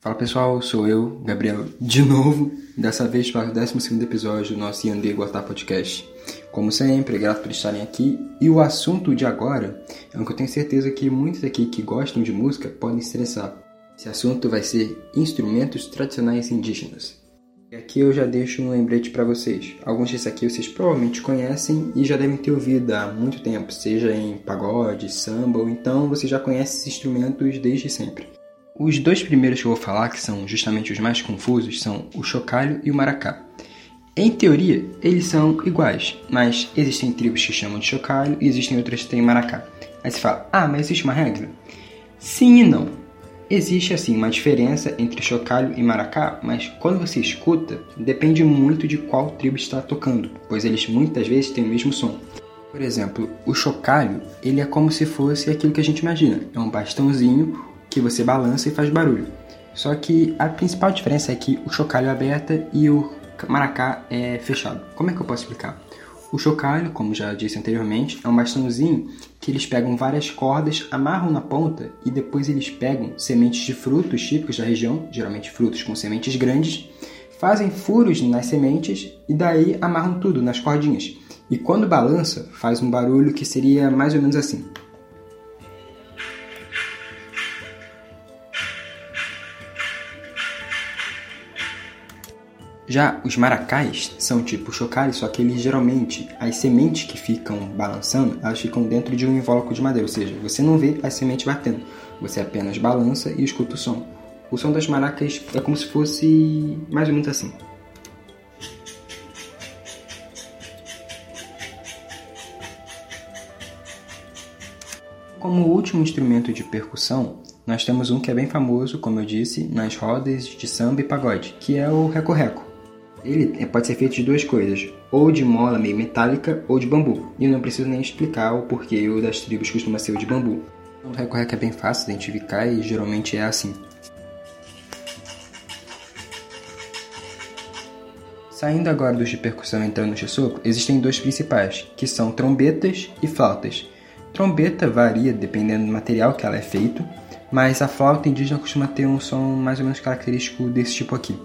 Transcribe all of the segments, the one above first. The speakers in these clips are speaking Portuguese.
Fala pessoal, sou eu, Gabriel, de novo, dessa vez para o 12 episódio do nosso Yandê Guatá Podcast. Como sempre, grato por estarem aqui. E o assunto de agora é um que eu tenho certeza que muitos aqui que gostam de música podem estressar. Esse assunto vai ser instrumentos tradicionais indígenas. E aqui eu já deixo um lembrete para vocês. Alguns desses aqui vocês provavelmente conhecem e já devem ter ouvido há muito tempo, seja em pagode, samba, ou então você já conhece esses instrumentos desde sempre. Os dois primeiros que eu vou falar, que são justamente os mais confusos, são o chocalho e o maracá. Em teoria, eles são iguais, mas existem tribos que chamam de chocalho e existem outras que têm maracá. Aí você fala, ah, mas existe uma regra? Sim e não. Existe assim uma diferença entre chocalho e maracá, mas quando você escuta, depende muito de qual tribo está tocando, pois eles muitas vezes têm o mesmo som. Por exemplo, o chocalho, ele é como se fosse aquilo que a gente imagina. É um bastãozinho que você balança e faz barulho. Só que a principal diferença é que o chocalho é aberto e o maracá é fechado. Como é que eu posso explicar? O chocalho, como já disse anteriormente, é um bastãozinho que eles pegam várias cordas, amarram na ponta e depois eles pegam sementes de frutos típicos da região, geralmente frutos com sementes grandes, fazem furos nas sementes e daí amarram tudo nas cordinhas. E quando balança, faz um barulho que seria mais ou menos assim. Já os maracás são tipo chocalhos, só que eles geralmente, as sementes que ficam balançando, elas ficam dentro de um invólucro de madeira, ou seja, você não vê as sementes batendo, você apenas balança e escuta o som. O som das maracas é como se fosse mais ou menos assim. Como último instrumento de percussão, nós temos um que é bem famoso, como eu disse, nas rodas de samba e pagode, que é o reco-reco. Ele pode ser feito de duas coisas, ou de mola meio metálica ou de bambu. E eu não preciso nem explicar o porquê o das tribos costuma ser o de bambu. O recorreco é bem fácil de identificar e geralmente é assim. Saindo agora dos de percussão e entrando no sopro, existem dois principais, que são trombetas e flautas. Trombeta varia dependendo do material que ela é feito, mas a flauta indígena costuma ter um som mais ou menos característico desse tipo aqui.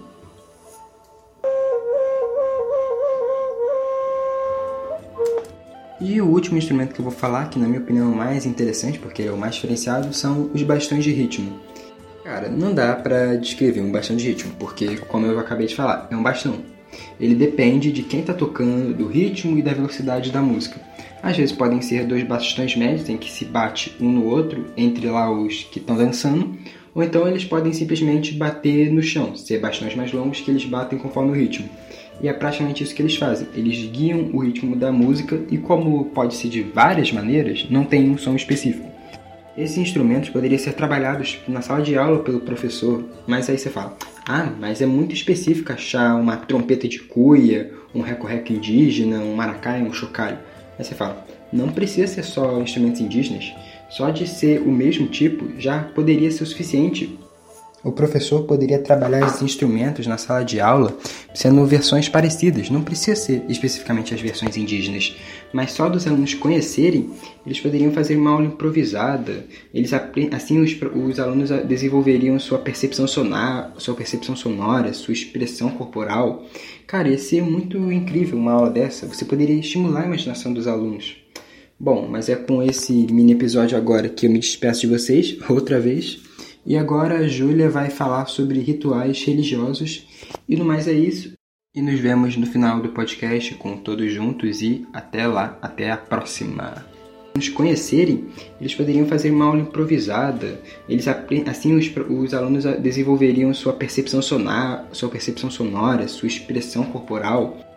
E o último instrumento que eu vou falar, que na minha opinião é o mais interessante, porque é o mais diferenciado, são os bastões de ritmo. Cara, não dá para descrever um bastão de ritmo, porque, como eu acabei de falar, é um bastão. Ele depende de quem está tocando, do ritmo e da velocidade da música. Às vezes podem ser dois bastões médios em que se bate um no outro, entre lá os que estão dançando, ou então eles podem simplesmente bater no chão, ser bastões mais longos que eles batem conforme o ritmo. E é praticamente isso que eles fazem. Eles guiam o ritmo da música e, como pode ser de várias maneiras, não tem um som específico. Esses instrumentos poderiam ser trabalhados na sala de aula pelo professor, mas aí você fala: ah, mas é muito específico achar uma trompeta de cuia, um reco-reco indígena, um maracá um chocalho. Aí você fala: não precisa ser só instrumentos indígenas, só de ser o mesmo tipo já poderia ser o suficiente o professor poderia trabalhar esses instrumentos na sala de aula sendo versões parecidas, não precisa ser especificamente as versões indígenas, mas só dos alunos conhecerem, eles poderiam fazer uma aula improvisada. Eles assim os, os alunos desenvolveriam sua percepção sonora, sua percepção sonora, sua expressão corporal. Cara, ia ser muito incrível uma aula dessa. Você poderia estimular a imaginação dos alunos. Bom, mas é com esse mini episódio agora que eu me despeço de vocês outra vez. E agora a Júlia vai falar sobre rituais religiosos. E no mais é isso. E nos vemos no final do podcast com todos juntos e até lá, até a próxima. Nos conhecerem, eles poderiam fazer uma aula improvisada. Eles assim os, os alunos desenvolveriam sua percepção sonora, sua percepção sonora, sua expressão corporal